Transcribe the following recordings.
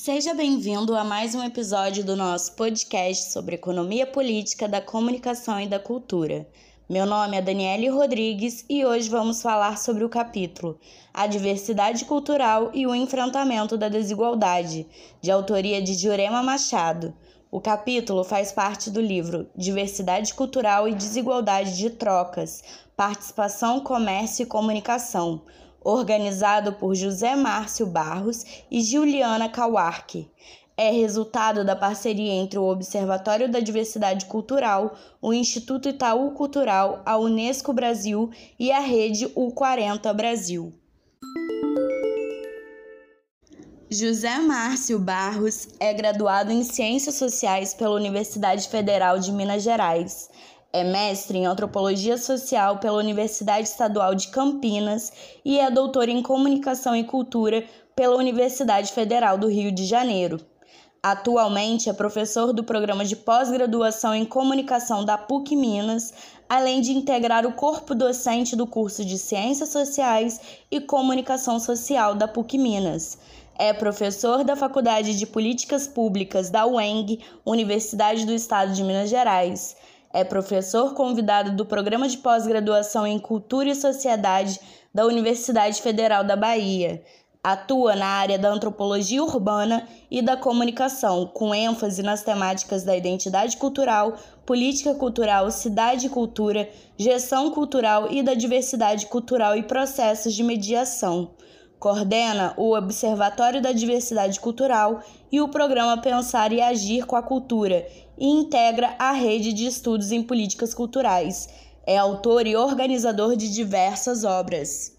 Seja bem-vindo a mais um episódio do nosso podcast sobre economia política da comunicação e da cultura. Meu nome é Daniele Rodrigues e hoje vamos falar sobre o capítulo A Diversidade Cultural e o Enfrentamento da Desigualdade, de autoria de Jurema Machado. O capítulo faz parte do livro Diversidade Cultural e Desigualdade de Trocas, Participação, Comércio e Comunicação organizado por José Márcio Barros e Juliana Kawarki. É resultado da parceria entre o Observatório da Diversidade Cultural, o Instituto Itaú Cultural, a Unesco Brasil e a rede U40 Brasil. José Márcio Barros é graduado em Ciências Sociais pela Universidade Federal de Minas Gerais. É mestre em Antropologia Social pela Universidade Estadual de Campinas e é doutor em Comunicação e Cultura pela Universidade Federal do Rio de Janeiro. Atualmente é professor do programa de pós-graduação em Comunicação da PUC Minas, além de integrar o corpo docente do curso de Ciências Sociais e Comunicação Social da PUC Minas. É professor da Faculdade de Políticas Públicas da UENG, Universidade do Estado de Minas Gerais é professor convidado do Programa de Pós-Graduação em Cultura e Sociedade da Universidade Federal da Bahia. Atua na área da antropologia urbana e da comunicação, com ênfase nas temáticas da identidade cultural, política cultural, cidade e cultura, gestão cultural e da diversidade cultural e processos de mediação. Coordena o Observatório da Diversidade Cultural e o programa Pensar e Agir com a Cultura e integra a rede de estudos em políticas culturais. É autor e organizador de diversas obras.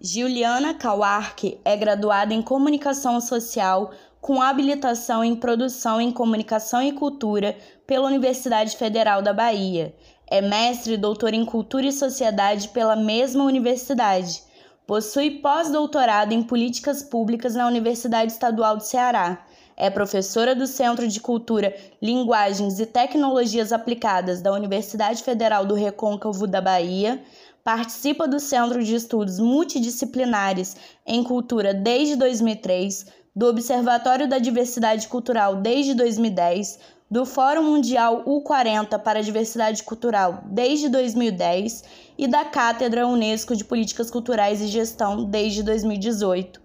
Juliana Kawark é graduada em Comunicação Social com habilitação em Produção em Comunicação e Cultura pela Universidade Federal da Bahia. É mestre e doutor em Cultura e Sociedade pela mesma universidade. Possui pós-doutorado em Políticas Públicas na Universidade Estadual do Ceará é professora do Centro de Cultura, Linguagens e Tecnologias Aplicadas da Universidade Federal do Recôncavo da Bahia. Participa do Centro de Estudos Multidisciplinares em Cultura desde 2003, do Observatório da Diversidade Cultural desde 2010, do Fórum Mundial U40 para a Diversidade Cultural desde 2010 e da Cátedra Unesco de Políticas Culturais e Gestão desde 2018.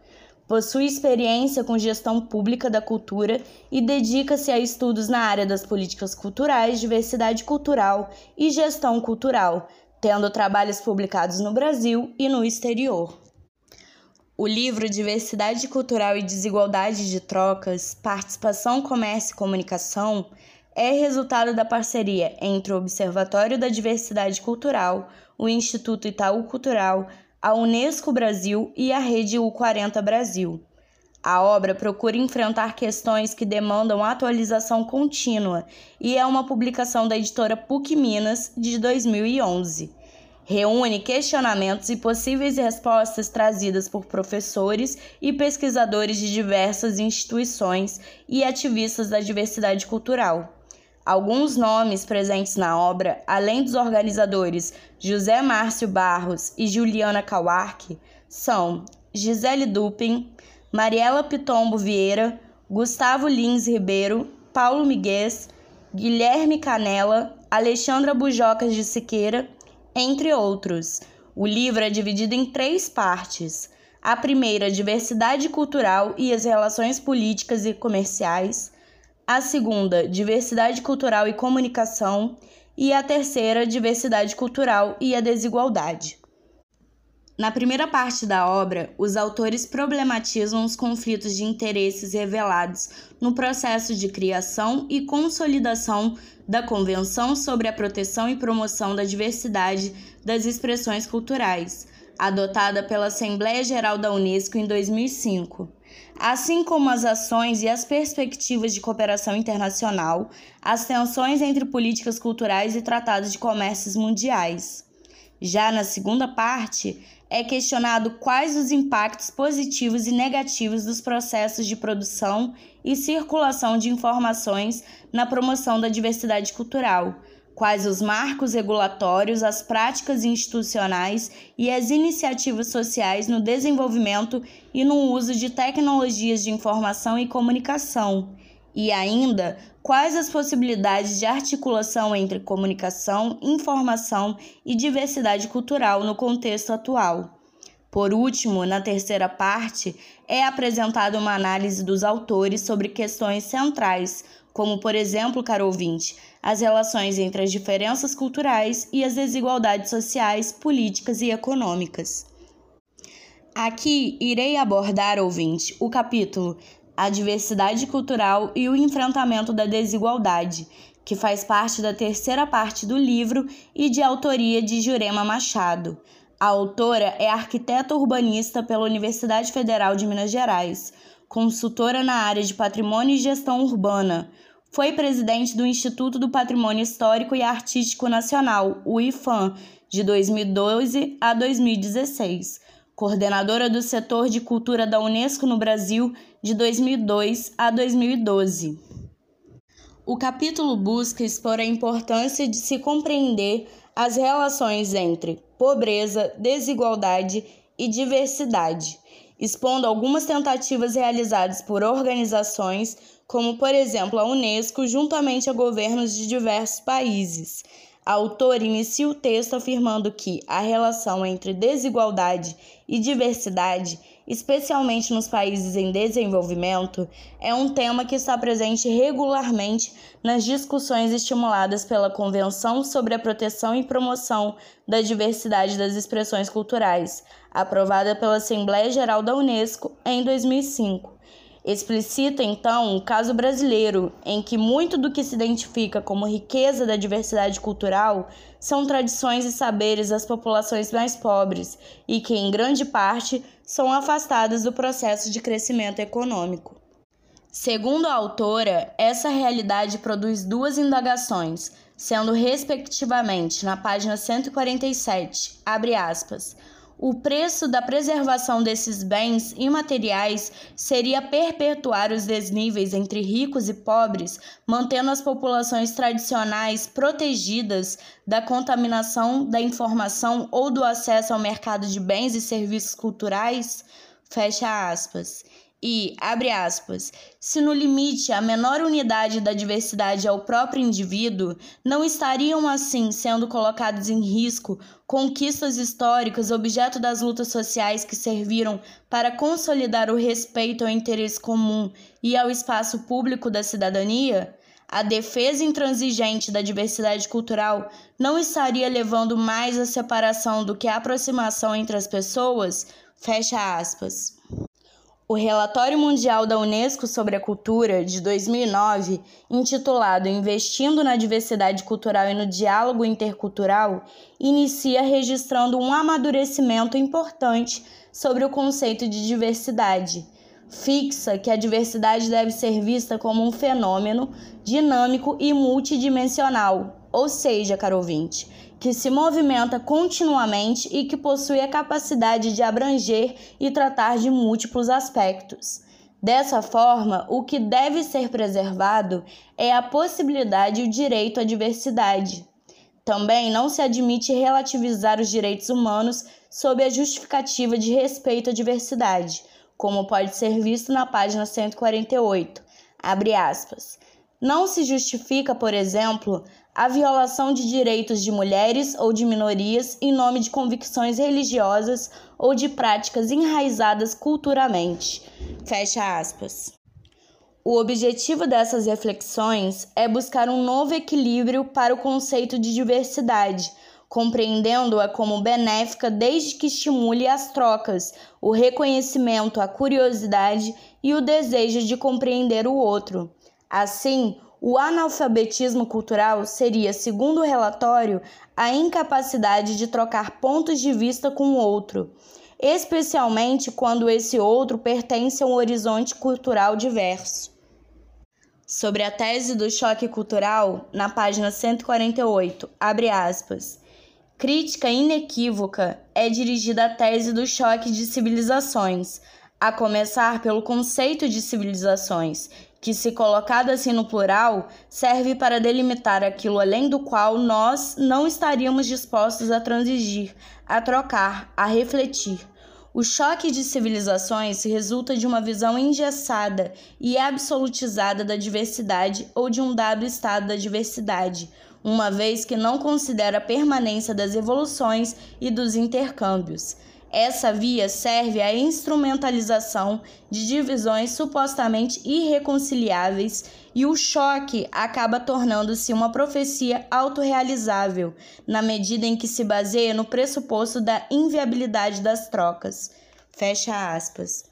Possui experiência com gestão pública da cultura e dedica-se a estudos na área das políticas culturais, diversidade cultural e gestão cultural, tendo trabalhos publicados no Brasil e no exterior. O livro Diversidade Cultural e Desigualdade de Trocas, Participação, Comércio e Comunicação é resultado da parceria entre o Observatório da Diversidade Cultural, o Instituto Itaú Cultural, a Unesco Brasil e a Rede U40 Brasil. A obra procura enfrentar questões que demandam atualização contínua e é uma publicação da editora PUC Minas de 2011. Reúne questionamentos e possíveis respostas trazidas por professores e pesquisadores de diversas instituições e ativistas da diversidade cultural. Alguns nomes presentes na obra, além dos organizadores José Márcio Barros e Juliana Kawark, são Gisele Dupin, Mariela Pitombo Vieira, Gustavo Lins Ribeiro, Paulo Miguel, Guilherme Canela, Alexandra Bujocas de Siqueira, entre outros. O livro é dividido em três partes. A primeira, diversidade cultural e as relações políticas e comerciais a segunda, diversidade cultural e comunicação, e a terceira, diversidade cultural e a desigualdade. Na primeira parte da obra, os autores problematizam os conflitos de interesses revelados no processo de criação e consolidação da Convenção sobre a Proteção e Promoção da Diversidade das Expressões Culturais, adotada pela Assembleia Geral da Unesco em 2005 assim como as ações e as perspectivas de cooperação internacional, as tensões entre políticas culturais e tratados de comércios mundiais. Já na segunda parte, é questionado quais os impactos positivos e negativos dos processos de produção e circulação de informações na promoção da diversidade cultural, quais os marcos regulatórios, as práticas institucionais e as iniciativas sociais no desenvolvimento e no uso de tecnologias de informação e comunicação, e ainda quais as possibilidades de articulação entre comunicação, informação e diversidade cultural no contexto atual. Por último, na terceira parte, é apresentada uma análise dos autores sobre questões centrais, como, por exemplo, caro ouvinte, as relações entre as diferenças culturais e as desigualdades sociais, políticas e econômicas. Aqui irei abordar, ouvinte, o capítulo A Diversidade Cultural e o Enfrentamento da Desigualdade, que faz parte da terceira parte do livro e de autoria de Jurema Machado. A autora é arquiteta urbanista pela Universidade Federal de Minas Gerais, consultora na área de patrimônio e gestão urbana. Foi presidente do Instituto do Patrimônio Histórico e Artístico Nacional, o IFAM, de 2012 a 2016. Coordenadora do setor de cultura da Unesco no Brasil, de 2002 a 2012. O capítulo busca expor a importância de se compreender as relações entre pobreza, desigualdade e diversidade, expondo algumas tentativas realizadas por organizações, como por exemplo a Unesco, juntamente a governos de diversos países, a autora inicia o texto afirmando que a relação entre desigualdade e diversidade, especialmente nos países em desenvolvimento, é um tema que está presente regularmente nas discussões estimuladas pela Convenção sobre a Proteção e Promoção da Diversidade das Expressões Culturais, aprovada pela Assembleia Geral da Unesco em 2005. Explicita, então, o caso brasileiro, em que muito do que se identifica como riqueza da diversidade cultural são tradições e saberes das populações mais pobres e que, em grande parte, são afastadas do processo de crescimento econômico. Segundo a autora, essa realidade produz duas indagações, sendo respectivamente na página 147, abre aspas, o preço da preservação desses bens imateriais seria perpetuar os desníveis entre ricos e pobres, mantendo as populações tradicionais protegidas da contaminação da informação ou do acesso ao mercado de bens e serviços culturais? Fecha aspas. E, abre aspas, se no limite a menor unidade da diversidade é o próprio indivíduo, não estariam assim sendo colocados em risco conquistas históricas objeto das lutas sociais que serviram para consolidar o respeito ao interesse comum e ao espaço público da cidadania? A defesa intransigente da diversidade cultural não estaria levando mais à separação do que à aproximação entre as pessoas? Fecha aspas. O Relatório Mundial da Unesco sobre a Cultura, de 2009, intitulado Investindo na Diversidade Cultural e no Diálogo Intercultural, inicia registrando um amadurecimento importante sobre o conceito de diversidade. Fixa que a diversidade deve ser vista como um fenômeno dinâmico e multidimensional, ou seja, caro ouvinte, que se movimenta continuamente e que possui a capacidade de abranger e tratar de múltiplos aspectos. Dessa forma, o que deve ser preservado é a possibilidade e o direito à diversidade. Também não se admite relativizar os direitos humanos sob a justificativa de respeito à diversidade, como pode ser visto na página 148. Abre aspas. Não se justifica, por exemplo, a violação de direitos de mulheres ou de minorias em nome de convicções religiosas ou de práticas enraizadas culturalmente. Fecha aspas. O objetivo dessas reflexões é buscar um novo equilíbrio para o conceito de diversidade, compreendendo-a como benéfica desde que estimule as trocas, o reconhecimento, a curiosidade e o desejo de compreender o outro. Assim, o analfabetismo cultural seria, segundo o relatório, a incapacidade de trocar pontos de vista com o outro, especialmente quando esse outro pertence a um horizonte cultural diverso. Sobre a tese do choque cultural, na página 148, abre aspas. Crítica inequívoca é dirigida à tese do choque de civilizações, a começar pelo conceito de civilizações, que, se colocado assim no plural, serve para delimitar aquilo além do qual nós não estaríamos dispostos a transigir, a trocar, a refletir. O choque de civilizações resulta de uma visão engessada e absolutizada da diversidade ou de um dado estado da diversidade, uma vez que não considera a permanência das evoluções e dos intercâmbios. Essa via serve à instrumentalização de divisões supostamente irreconciliáveis e o choque acaba tornando-se uma profecia autorrealizável, na medida em que se baseia no pressuposto da inviabilidade das trocas. Fecha aspas.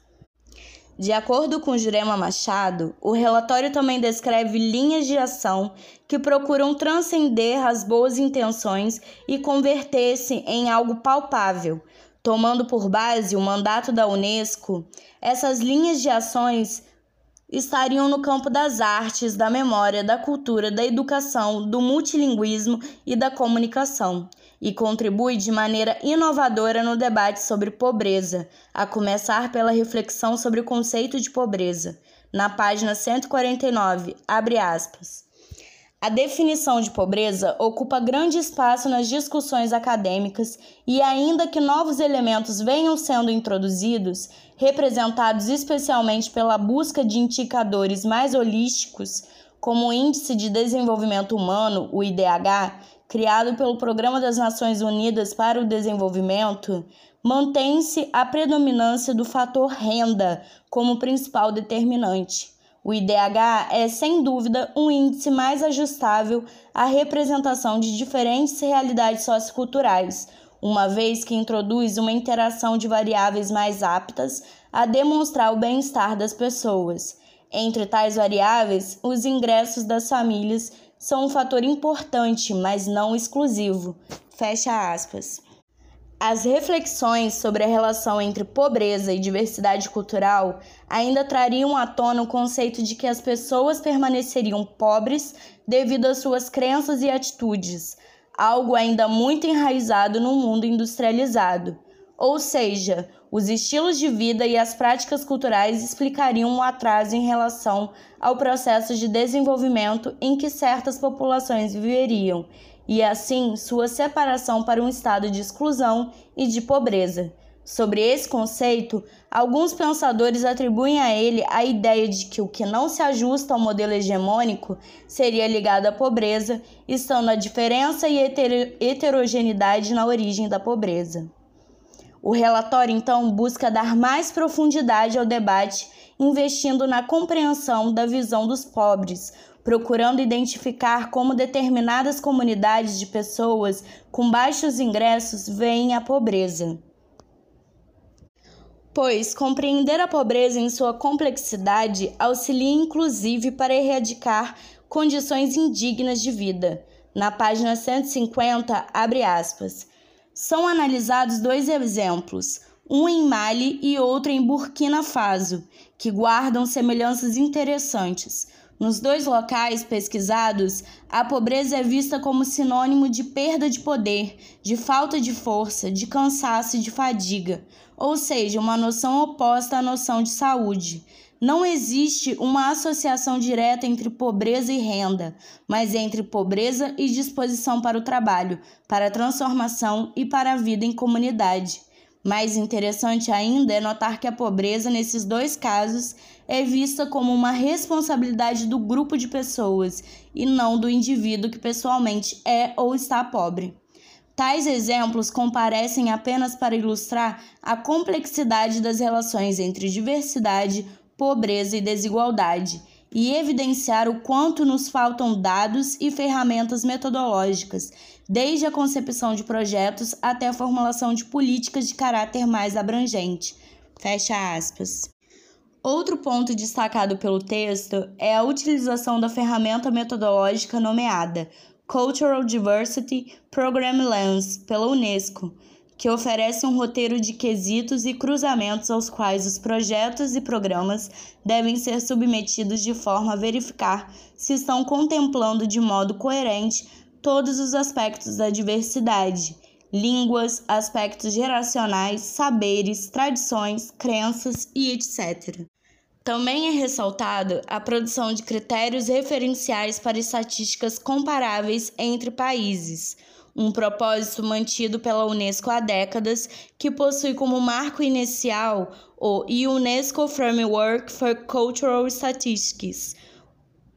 De acordo com Jurema Machado, o relatório também descreve linhas de ação que procuram transcender as boas intenções e converter-se em algo palpável, tomando por base o mandato da Unesco, essas linhas de ações estariam no campo das artes, da memória, da cultura, da educação, do multilinguismo e da comunicação, e contribui de maneira inovadora no debate sobre pobreza, a começar pela reflexão sobre o conceito de pobreza. Na página 149, abre aspas. A definição de pobreza ocupa grande espaço nas discussões acadêmicas e, ainda que novos elementos venham sendo introduzidos, representados especialmente pela busca de indicadores mais holísticos, como o Índice de Desenvolvimento Humano, o IDH, criado pelo Programa das Nações Unidas para o Desenvolvimento, mantém-se a predominância do fator renda como principal determinante. O IDH é, sem dúvida, um índice mais ajustável à representação de diferentes realidades socioculturais, uma vez que introduz uma interação de variáveis mais aptas a demonstrar o bem-estar das pessoas. Entre tais variáveis, os ingressos das famílias são um fator importante, mas não exclusivo. Fecha aspas. As reflexões sobre a relação entre pobreza e diversidade cultural ainda trariam à tona o conceito de que as pessoas permaneceriam pobres devido às suas crenças e atitudes, algo ainda muito enraizado no mundo industrializado. Ou seja, os estilos de vida e as práticas culturais explicariam o um atraso em relação ao processo de desenvolvimento em que certas populações viveriam e assim sua separação para um estado de exclusão e de pobreza. Sobre esse conceito, alguns pensadores atribuem a ele a ideia de que o que não se ajusta ao modelo hegemônico seria ligado à pobreza, estando a diferença e heterogeneidade na origem da pobreza. O relatório, então, busca dar mais profundidade ao debate, investindo na compreensão da visão dos pobres, procurando identificar como determinadas comunidades de pessoas com baixos ingressos veem a pobreza. Pois compreender a pobreza em sua complexidade auxilia inclusive para erradicar condições indignas de vida. Na página 150, abre aspas. São analisados dois exemplos, um em Mali e outro em Burkina Faso, que guardam semelhanças interessantes. Nos dois locais pesquisados, a pobreza é vista como sinônimo de perda de poder, de falta de força, de cansaço e de fadiga, ou seja, uma noção oposta à noção de saúde. Não existe uma associação direta entre pobreza e renda, mas entre pobreza e disposição para o trabalho, para a transformação e para a vida em comunidade. Mais interessante ainda é notar que a pobreza, nesses dois casos, é vista como uma responsabilidade do grupo de pessoas e não do indivíduo que pessoalmente é ou está pobre. Tais exemplos comparecem apenas para ilustrar a complexidade das relações entre diversidade, pobreza e desigualdade e evidenciar o quanto nos faltam dados e ferramentas metodológicas, desde a concepção de projetos até a formulação de políticas de caráter mais abrangente. Fecha aspas. Outro ponto destacado pelo texto é a utilização da ferramenta metodológica nomeada Cultural Diversity Program Lens pela Unesco que oferece um roteiro de quesitos e cruzamentos aos quais os projetos e programas devem ser submetidos de forma a verificar se estão contemplando de modo coerente todos os aspectos da diversidade, línguas, aspectos geracionais, saberes, tradições, crenças e etc. Também é ressaltado a produção de critérios referenciais para estatísticas comparáveis entre países, um propósito mantido pela Unesco há décadas, que possui como marco inicial o UNESCO Framework for Cultural Statistics,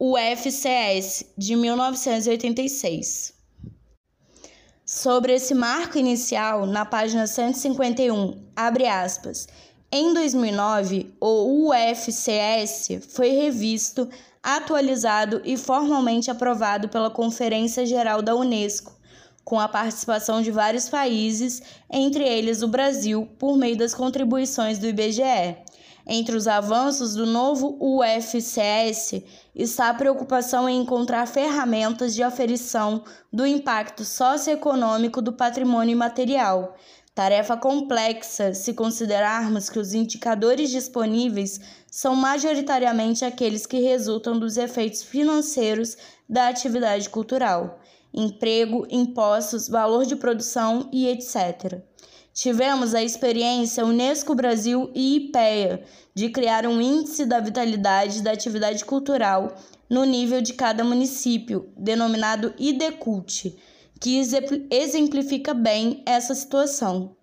o FCS, de 1986. Sobre esse marco inicial, na página 151, abre aspas. Em 2009, o UFCS foi revisto, atualizado e formalmente aprovado pela Conferência Geral da Unesco, com a participação de vários países, entre eles o Brasil, por meio das contribuições do IBGE. Entre os avanços do novo UFCS está a preocupação em encontrar ferramentas de aferição do impacto socioeconômico do patrimônio imaterial. Tarefa complexa se considerarmos que os indicadores disponíveis são majoritariamente aqueles que resultam dos efeitos financeiros da atividade cultural emprego, impostos, valor de produção e etc. Tivemos a experiência Unesco Brasil e IPEA de criar um índice da vitalidade da atividade cultural no nível de cada município, denominado IDECULT, que exemplifica bem essa situação.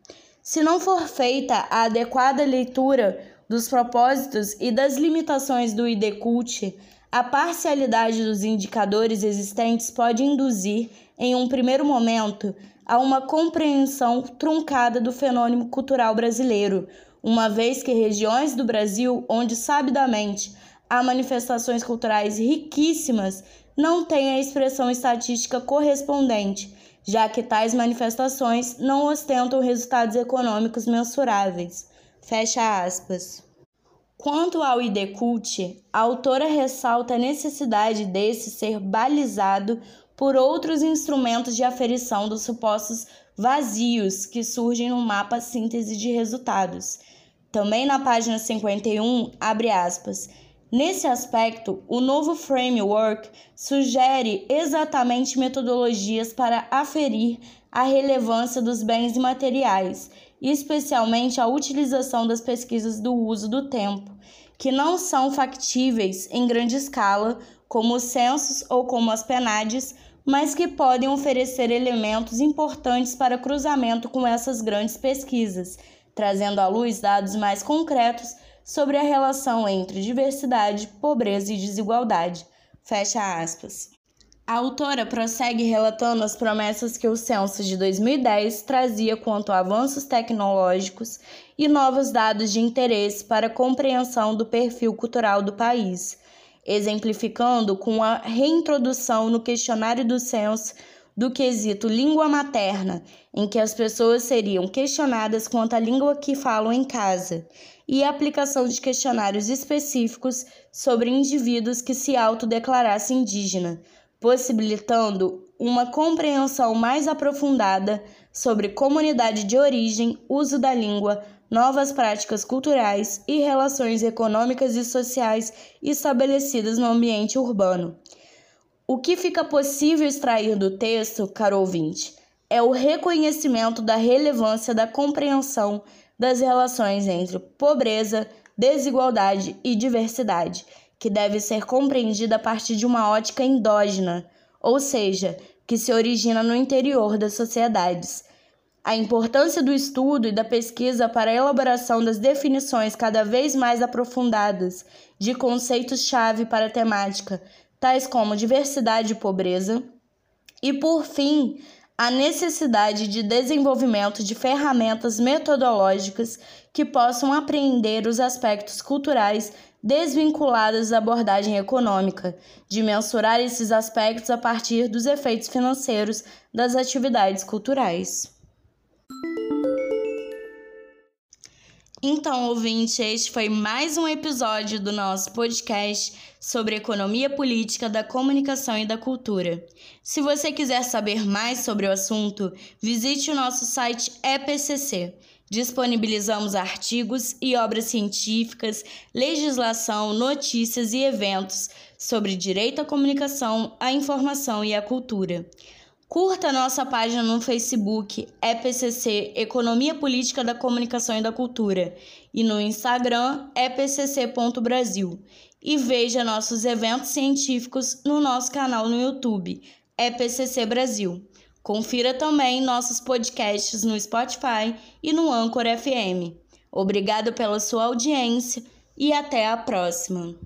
Se não for feita a adequada leitura dos propósitos e das limitações do IDECULT, a parcialidade dos indicadores existentes pode induzir, em um primeiro momento, a uma compreensão truncada do fenômeno cultural brasileiro, uma vez que regiões do Brasil onde sabidamente há manifestações culturais riquíssimas não têm a expressão estatística correspondente, já que tais manifestações não ostentam resultados econômicos mensuráveis. Fecha aspas. Quanto ao IDCult, a autora ressalta a necessidade desse ser balizado por outros instrumentos de aferição dos supostos vazios que surgem no mapa síntese de resultados. Também na página 51, abre aspas. Nesse aspecto, o novo framework sugere exatamente metodologias para aferir a relevância dos bens imateriais especialmente a utilização das pesquisas do uso do tempo, que não são factíveis em grande escala, como os censos ou como as penades, mas que podem oferecer elementos importantes para cruzamento com essas grandes pesquisas, trazendo à luz dados mais concretos sobre a relação entre diversidade, pobreza e desigualdade. Fecha aspas. A autora prossegue relatando as promessas que o censo de 2010 trazia quanto a avanços tecnológicos e novos dados de interesse para a compreensão do perfil cultural do país, exemplificando com a reintrodução no questionário do censo do quesito língua materna, em que as pessoas seriam questionadas quanto à língua que falam em casa, e a aplicação de questionários específicos sobre indivíduos que se autodeclarassem indígena possibilitando uma compreensão mais aprofundada sobre comunidade de origem, uso da língua, novas práticas culturais e relações econômicas e sociais estabelecidas no ambiente urbano. O que fica possível extrair do texto, caro ouvinte, é o reconhecimento da relevância da compreensão das relações entre pobreza, desigualdade e diversidade que deve ser compreendida a partir de uma ótica endógena, ou seja, que se origina no interior das sociedades. A importância do estudo e da pesquisa para a elaboração das definições cada vez mais aprofundadas de conceitos-chave para a temática, tais como diversidade e pobreza. E, por fim, a necessidade de desenvolvimento de ferramentas metodológicas que possam apreender os aspectos culturais desvinculadas da abordagem econômica, de mensurar esses aspectos a partir dos efeitos financeiros das atividades culturais. Então, ouvinte, este foi mais um episódio do nosso podcast sobre economia política da comunicação e da cultura. Se você quiser saber mais sobre o assunto, visite o nosso site EPCC Disponibilizamos artigos e obras científicas, legislação, notícias e eventos sobre direito à comunicação, à informação e à cultura. Curta nossa página no Facebook, EPCC Economia Política da Comunicação e da Cultura, e no Instagram, epcc.brasil. E veja nossos eventos científicos no nosso canal no YouTube, EPCC Brasil. Confira também nossos podcasts no Spotify e no Anchor FM. Obrigado pela sua audiência e até a próxima!